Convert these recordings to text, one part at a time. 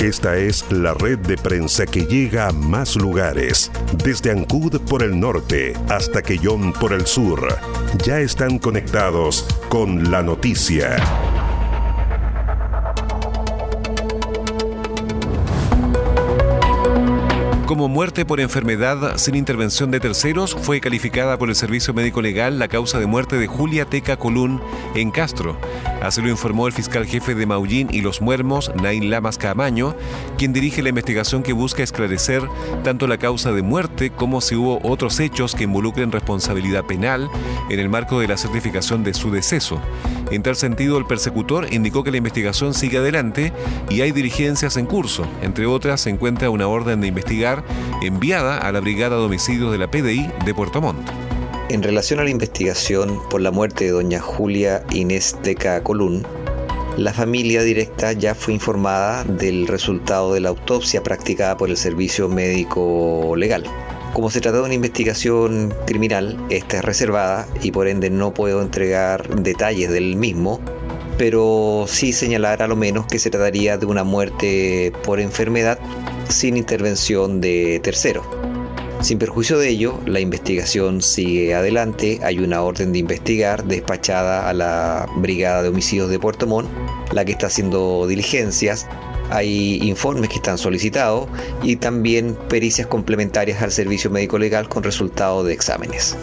Esta es la red de prensa que llega a más lugares, desde Ancud por el norte hasta Quellón por el sur. Ya están conectados con la noticia. Como muerte por enfermedad sin intervención de terceros, fue calificada por el Servicio Médico Legal la causa de muerte de Julia Teca Colún en Castro. Así lo informó el fiscal jefe de Maullín y Los Muermos, Nain Lamas Camaño, quien dirige la investigación que busca esclarecer tanto la causa de muerte como si hubo otros hechos que involucren responsabilidad penal en el marco de la certificación de su deceso. En tal sentido, el persecutor indicó que la investigación sigue adelante y hay diligencias en curso. Entre otras, se encuentra una orden de investigar enviada a la Brigada de Homicidios de la PDI de Puerto Montt. En relación a la investigación por la muerte de doña Julia Inés Teca Colún, la familia directa ya fue informada del resultado de la autopsia practicada por el Servicio Médico Legal. Como se trata de una investigación criminal, esta es reservada y por ende no puedo entregar detalles del mismo, pero sí señalar a lo menos que se trataría de una muerte por enfermedad sin intervención de tercero. Sin perjuicio de ello, la investigación sigue adelante. Hay una orden de investigar despachada a la Brigada de Homicidios de Puerto Montt, la que está haciendo diligencias hay informes que están solicitados y también pericias complementarias al servicio médico legal con resultado de exámenes.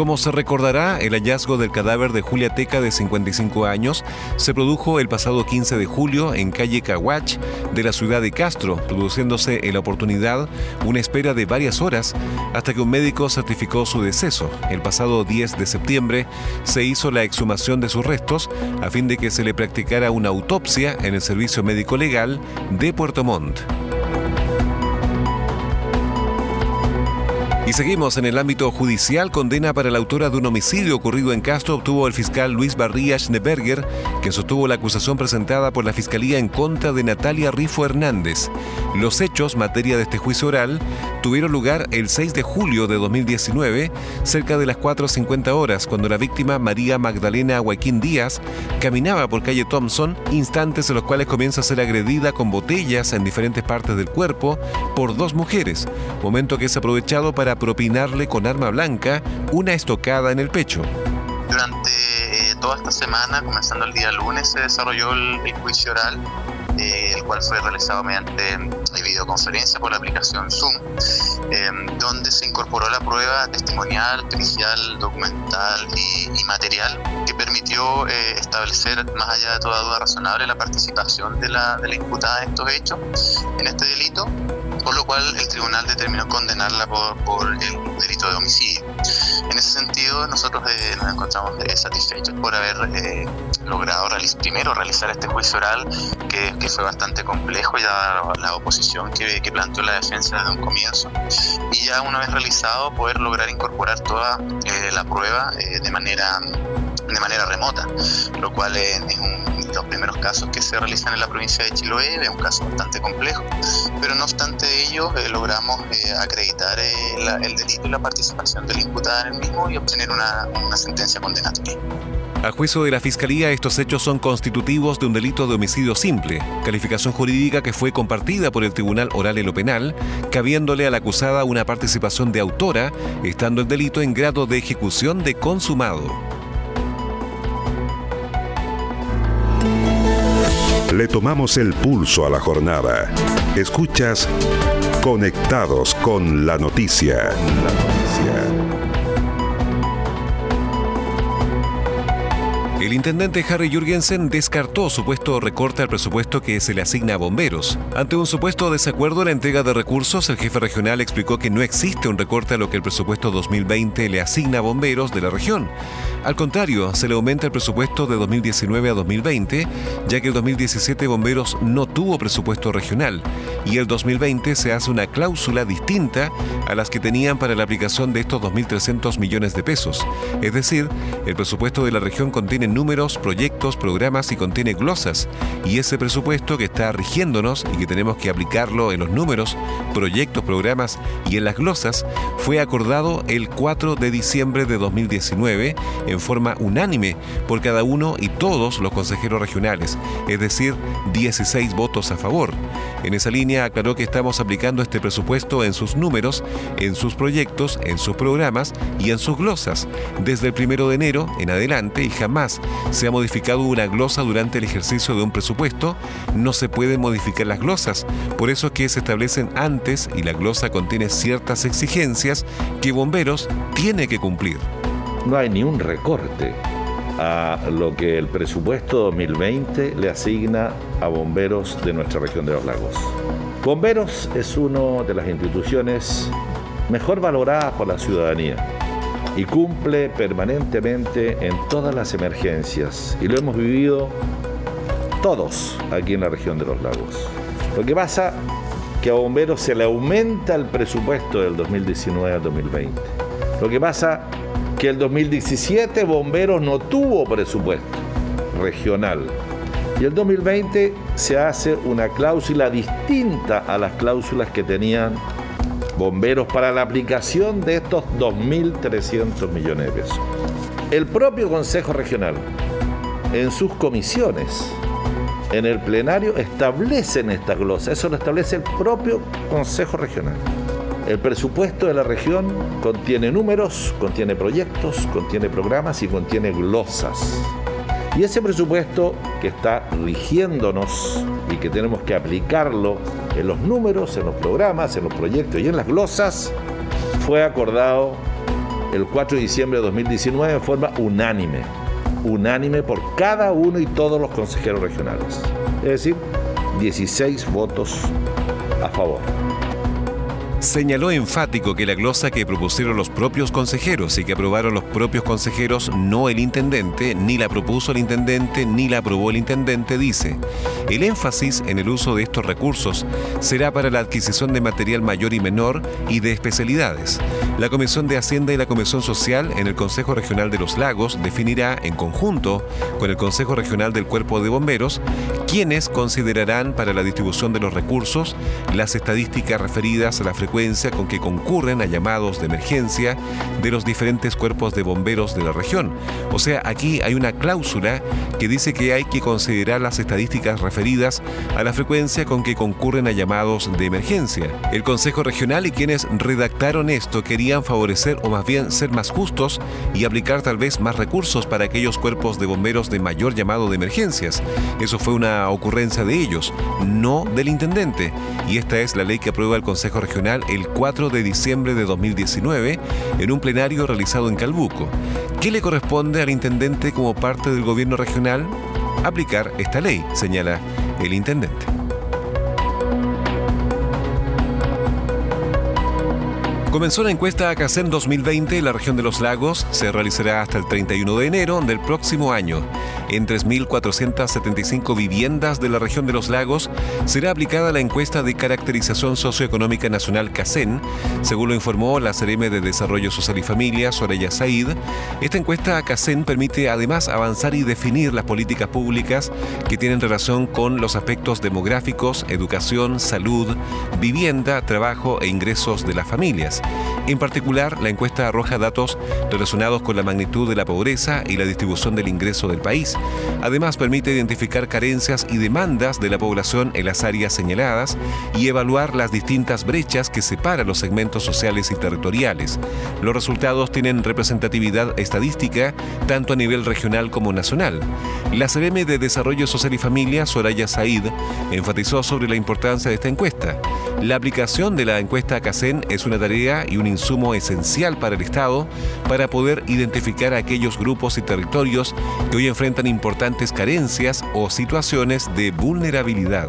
Como se recordará, el hallazgo del cadáver de Julia Teca de 55 años se produjo el pasado 15 de julio en calle Caguach de la ciudad de Castro, produciéndose en la oportunidad una espera de varias horas hasta que un médico certificó su deceso. El pasado 10 de septiembre se hizo la exhumación de sus restos a fin de que se le practicara una autopsia en el Servicio Médico Legal de Puerto Montt. Y seguimos en el ámbito judicial. Condena para la autora de un homicidio ocurrido en Castro obtuvo el fiscal Luis Barría Schneberger, quien sostuvo la acusación presentada por la Fiscalía en contra de Natalia Rifo Hernández. Los hechos, materia de este juicio oral, tuvieron lugar el 6 de julio de 2019, cerca de las 4.50 horas, cuando la víctima María Magdalena Joaquín Díaz caminaba por calle Thompson, instantes en los cuales comienza a ser agredida con botellas en diferentes partes del cuerpo por dos mujeres, momento que es aprovechado para propinarle con arma blanca una estocada en el pecho. Durante eh, toda esta semana, comenzando el día lunes, se desarrolló el, juicio oral, eh, el cual fue realizado mediante eh, videoconferencia por la aplicación Zoom, donde se incorporó la prueba testimonial, pericial, documental y, material que permitió establecer, más allá de toda duda razonable, la participación de la, de la imputada en estos hechos, en este delito por lo cual el tribunal determinó condenarla por, el delito de homicidio. En ese sentido, nosotros eh, nos encontramos eh, satisfechos por haber eh, logrado primero realizar este juicio oral, que, fue bastante complejo, ya la, oposición que, que, planteó la defensa desde un comienzo, y ya una vez realizado, poder lograr incorporar toda la prueba de manera de manera remota, lo cual es, un de los primeros casos que se realizan en la provincia de Chiloé, es un caso bastante complejo, pero no obstante ello eh, logramos eh, acreditar eh, el delito y la participación del imputado en el mismo y obtener una, una sentencia condenatoria. A juicio de la Fiscalía, estos hechos son constitutivos de un delito de homicidio simple, calificación jurídica que fue compartida por el Tribunal Oral en lo Penal, cabiéndole a la acusada una participación de autora, estando el delito en grado de ejecución de consumado. Le tomamos el pulso a la jornada. Escuchas Conectados con la noticia. La noticia. El intendente Harry Jurgensen descartó supuesto recorte al presupuesto que se le asigna a bomberos. Ante un supuesto desacuerdo en la entrega de recursos, el jefe regional explicó que no existe un recorte a lo que el presupuesto 2020 le asigna a bomberos de la región. Al contrario, se le aumenta el presupuesto de 2019 a 2020, ya que el 2017 Bomberos no tuvo presupuesto regional y el 2020 se hace una cláusula distinta a las que tenían para la aplicación de estos 2.300 millones de pesos. Es decir, el presupuesto de la región contiene números, proyectos, programas y contiene glosas. Y ese presupuesto que está rigiéndonos y que tenemos que aplicarlo en los números, proyectos, programas y en las glosas fue acordado el 4 de diciembre de 2019 en forma unánime por cada uno y todos los consejeros regionales, es decir, 16 votos a favor. En esa línea aclaró que estamos aplicando este presupuesto en sus números, en sus proyectos, en sus programas y en sus glosas, desde el primero de enero en adelante y jamás se ha modificado una glosa durante el ejercicio de un presupuesto, no se pueden modificar las glosas, por eso es que se establecen antes y la glosa contiene ciertas exigencias que Bomberos tiene que cumplir. No hay ni un recorte a lo que el presupuesto 2020 le asigna a bomberos de nuestra región de los lagos. Bomberos es una de las instituciones mejor valoradas por la ciudadanía y cumple permanentemente en todas las emergencias y lo hemos vivido todos aquí en la región de los lagos. Lo que pasa que a bomberos se le aumenta el presupuesto del 2019 al 2020. Lo que pasa que el 2017 Bomberos no tuvo presupuesto regional. Y el 2020 se hace una cláusula distinta a las cláusulas que tenían bomberos para la aplicación de estos 2.300 millones de pesos. El propio Consejo Regional, en sus comisiones, en el plenario, establecen esta glosa. Eso lo establece el propio Consejo Regional. El presupuesto de la región contiene números, contiene proyectos, contiene programas y contiene glosas. Y ese presupuesto que está rigiéndonos y que tenemos que aplicarlo en los números, en los programas, en los proyectos y en las glosas, fue acordado el 4 de diciembre de 2019 en forma unánime. Unánime por cada uno y todos los consejeros regionales. Es decir, 16 votos a favor señaló enfático que la glosa que propusieron los propios consejeros y que aprobaron los propios consejeros, no el intendente, ni la propuso el intendente, ni la aprobó el intendente, dice, el énfasis en el uso de estos recursos será para la adquisición de material mayor y menor y de especialidades. La Comisión de Hacienda y la Comisión Social en el Consejo Regional de los Lagos definirá en conjunto con el Consejo Regional del Cuerpo de Bomberos quienes considerarán para la distribución de los recursos las estadísticas referidas a la frecuencia con que concurren a llamados de emergencia de los diferentes cuerpos de bomberos de la región. O sea, aquí hay una cláusula que dice que hay que considerar las estadísticas referidas a la frecuencia con que concurren a llamados de emergencia. El Consejo Regional y quienes redactaron esto querían favorecer o más bien ser más justos y aplicar tal vez más recursos para aquellos cuerpos de bomberos de mayor llamado de emergencias. Eso fue una ocurrencia de ellos, no del intendente. Y esta es la ley que aprueba el Consejo Regional el 4 de diciembre de 2019 en un plenario realizado en Calbuco. ¿Qué le corresponde al intendente como parte del gobierno regional? Aplicar esta ley, señala el intendente. Comenzó la encuesta ACACEN 2020 en la región de los lagos. Se realizará hasta el 31 de enero del próximo año. En 3.475 viviendas de la región de los lagos será aplicada la encuesta de caracterización socioeconómica nacional CACEN, según lo informó la CRM de Desarrollo Social y Familia, Soraya Said. Esta encuesta CACEN permite además avanzar y definir las políticas públicas que tienen relación con los aspectos demográficos, educación, salud, vivienda, trabajo e ingresos de las familias. En particular, la encuesta arroja datos relacionados con la magnitud de la pobreza y la distribución del ingreso del país. Además, permite identificar carencias y demandas de la población en las áreas señaladas y evaluar las distintas brechas que separan los segmentos sociales y territoriales. Los resultados tienen representatividad estadística tanto a nivel regional como nacional. La CRM de Desarrollo Social y Familia, Soraya Said, enfatizó sobre la importancia de esta encuesta. La aplicación de la encuesta CACEN es una tarea y un insumo esencial para el Estado para poder identificar a aquellos grupos y territorios que hoy enfrentan importantes carencias o situaciones de vulnerabilidad.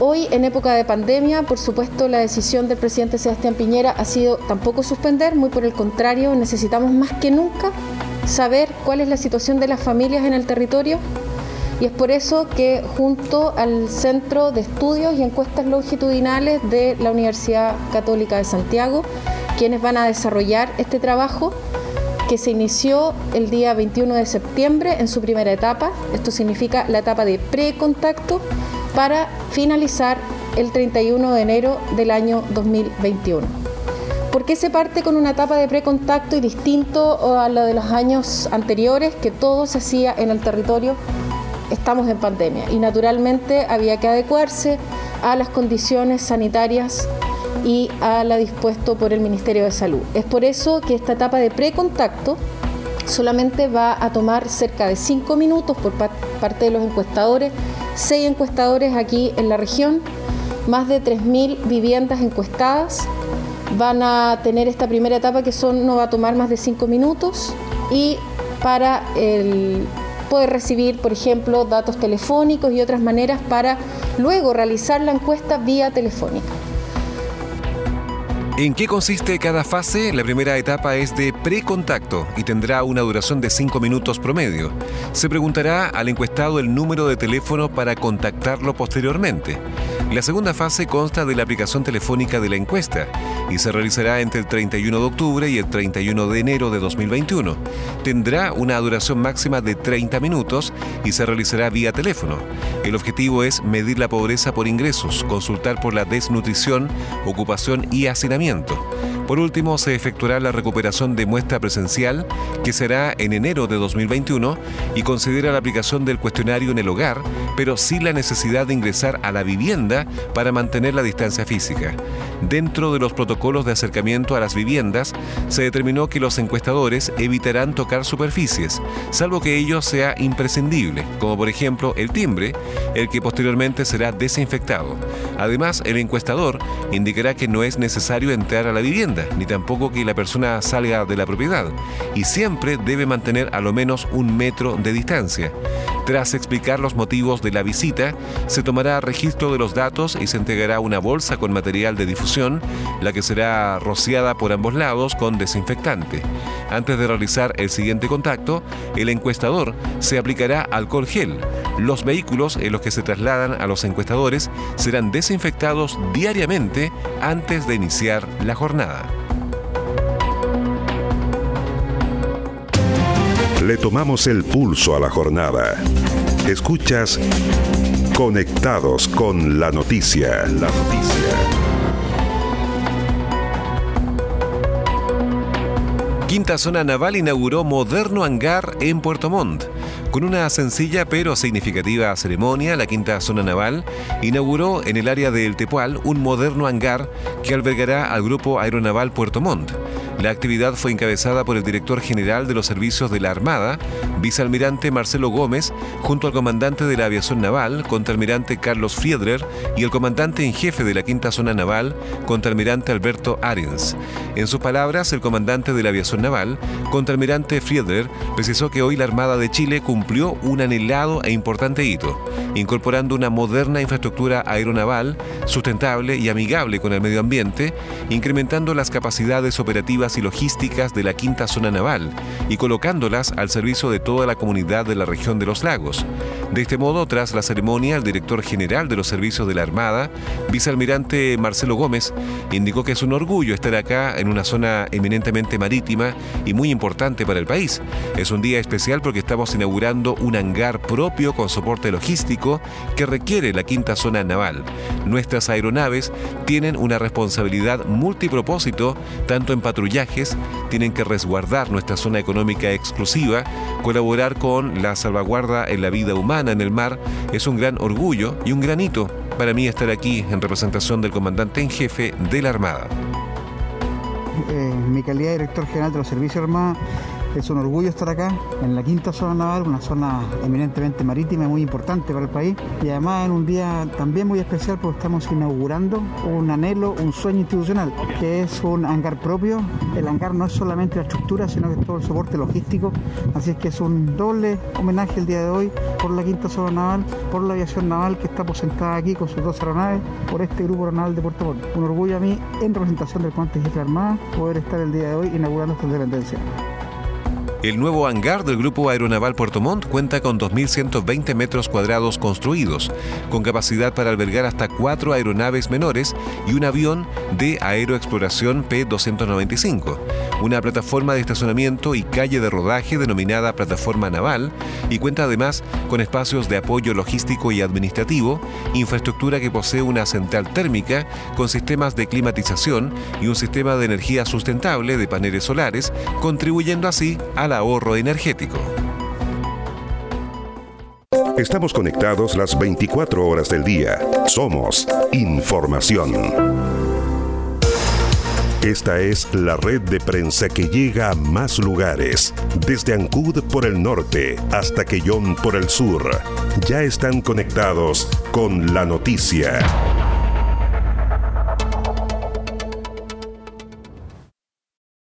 Hoy, en época de pandemia, por supuesto, la decisión del presidente Sebastián Piñera ha sido tampoco suspender, muy por el contrario, necesitamos más que nunca saber cuál es la situación de las familias en el territorio y es por eso que junto al Centro de Estudios y Encuestas Longitudinales de la Universidad Católica de Santiago, quienes van a desarrollar este trabajo, que se inició el día 21 de septiembre en su primera etapa. Esto significa la etapa de precontacto para finalizar el 31 de enero del año 2021. ¿Por qué se parte con una etapa de precontacto y distinto a lo de los años anteriores, que todo se hacía en el territorio? Estamos en pandemia y naturalmente había que adecuarse a las condiciones sanitarias y a la dispuesto por el Ministerio de Salud. Es por eso que esta etapa de precontacto solamente va a tomar cerca de cinco minutos por parte de los encuestadores, seis encuestadores aquí en la región, más de 3.000 viviendas encuestadas. Van a tener esta primera etapa que son, no va a tomar más de cinco minutos y para poder recibir, por ejemplo, datos telefónicos y otras maneras para luego realizar la encuesta vía telefónica. ¿En qué consiste cada fase? La primera etapa es de precontacto y tendrá una duración de 5 minutos promedio. Se preguntará al encuestado el número de teléfono para contactarlo posteriormente. La segunda fase consta de la aplicación telefónica de la encuesta y se realizará entre el 31 de octubre y el 31 de enero de 2021. Tendrá una duración máxima de 30 minutos y se realizará vía teléfono. El objetivo es medir la pobreza por ingresos, consultar por la desnutrición, ocupación y hacinamiento. Por último, se efectuará la recuperación de muestra presencial, que será en enero de 2021, y considera la aplicación del cuestionario en el hogar, pero sin la necesidad de ingresar a la vivienda para mantener la distancia física. Dentro de los protocolos de acercamiento a las viviendas, se determinó que los encuestadores evitarán tocar superficies, salvo que ello sea imprescindible, como por ejemplo el timbre, el que posteriormente será desinfectado. Además, el encuestador indicará que no es necesario entrar a la vivienda, ni tampoco que la persona salga de la propiedad, y siempre debe mantener a lo menos un metro de distancia. Tras explicar los motivos de la visita, se tomará registro de los datos y se entregará una bolsa con material de difusión, la que será rociada por ambos lados con desinfectante. Antes de realizar el siguiente contacto, el encuestador se aplicará alcohol gel. Los vehículos en los que se trasladan a los encuestadores serán desinfectados diariamente antes de iniciar la jornada. Le tomamos el pulso a la jornada. Escuchas Conectados con la noticia. La noticia. Quinta Zona Naval inauguró moderno hangar en Puerto Montt. Con una sencilla pero significativa ceremonia, la Quinta Zona Naval inauguró en el área del Tepual un moderno hangar que albergará al Grupo Aeronaval Puerto Montt. La actividad fue encabezada por el director general de los servicios de la Armada, vicealmirante Marcelo Gómez, junto al comandante de la aviación naval, contraalmirante Carlos Friedrer, y el comandante en jefe de la quinta zona naval, contraalmirante Alberto Arens. En sus palabras, el comandante de la aviación naval, contraalmirante Friedrer, precisó que hoy la Armada de Chile cumplió un anhelado e importante hito, incorporando una moderna infraestructura aeronaval, sustentable y amigable con el medio ambiente, incrementando las capacidades operativas y logísticas de la quinta zona naval y colocándolas al servicio de toda la comunidad de la región de los lagos. De este modo, tras la ceremonia, el director general de los servicios de la Armada, vicealmirante Marcelo Gómez, indicó que es un orgullo estar acá en una zona eminentemente marítima y muy importante para el país. Es un día especial porque estamos inaugurando un hangar propio con soporte logístico que requiere la quinta zona naval. Nuestras aeronaves tienen una responsabilidad multipropósito tanto en tienen que resguardar nuestra zona económica exclusiva, colaborar con la salvaguarda en la vida humana, en el mar es un gran orgullo y un gran hito para mí estar aquí en representación del comandante en jefe de la Armada. Eh, mi calidad de director general de los servicios armados es un orgullo estar acá, en la quinta zona naval, una zona eminentemente marítima y muy importante para el país. Y además en un día también muy especial porque estamos inaugurando un anhelo, un sueño institucional, que es un hangar propio. El hangar no es solamente la estructura, sino que es todo el soporte logístico. Así es que es un doble homenaje el día de hoy por la quinta zona naval, por la aviación naval que está sentada aquí con sus dos aeronaves, por este grupo aeronal de Puerto Montt. Un orgullo a mí, en representación del comandante jefe Armada, poder estar el día de hoy inaugurando esta dependencia. El nuevo hangar del Grupo Aeronaval Puerto Montt cuenta con 2.120 metros cuadrados construidos, con capacidad para albergar hasta cuatro aeronaves menores y un avión de aeroexploración P-295, una plataforma de estacionamiento y calle de rodaje denominada Plataforma Naval, y cuenta además con espacios de apoyo logístico y administrativo, infraestructura que posee una central térmica con sistemas de climatización y un sistema de energía sustentable de paneles solares, contribuyendo así a ahorro energético. Estamos conectados las 24 horas del día. Somos información. Esta es la red de prensa que llega a más lugares, desde Ancud por el norte hasta Quellón por el sur. Ya están conectados con la noticia.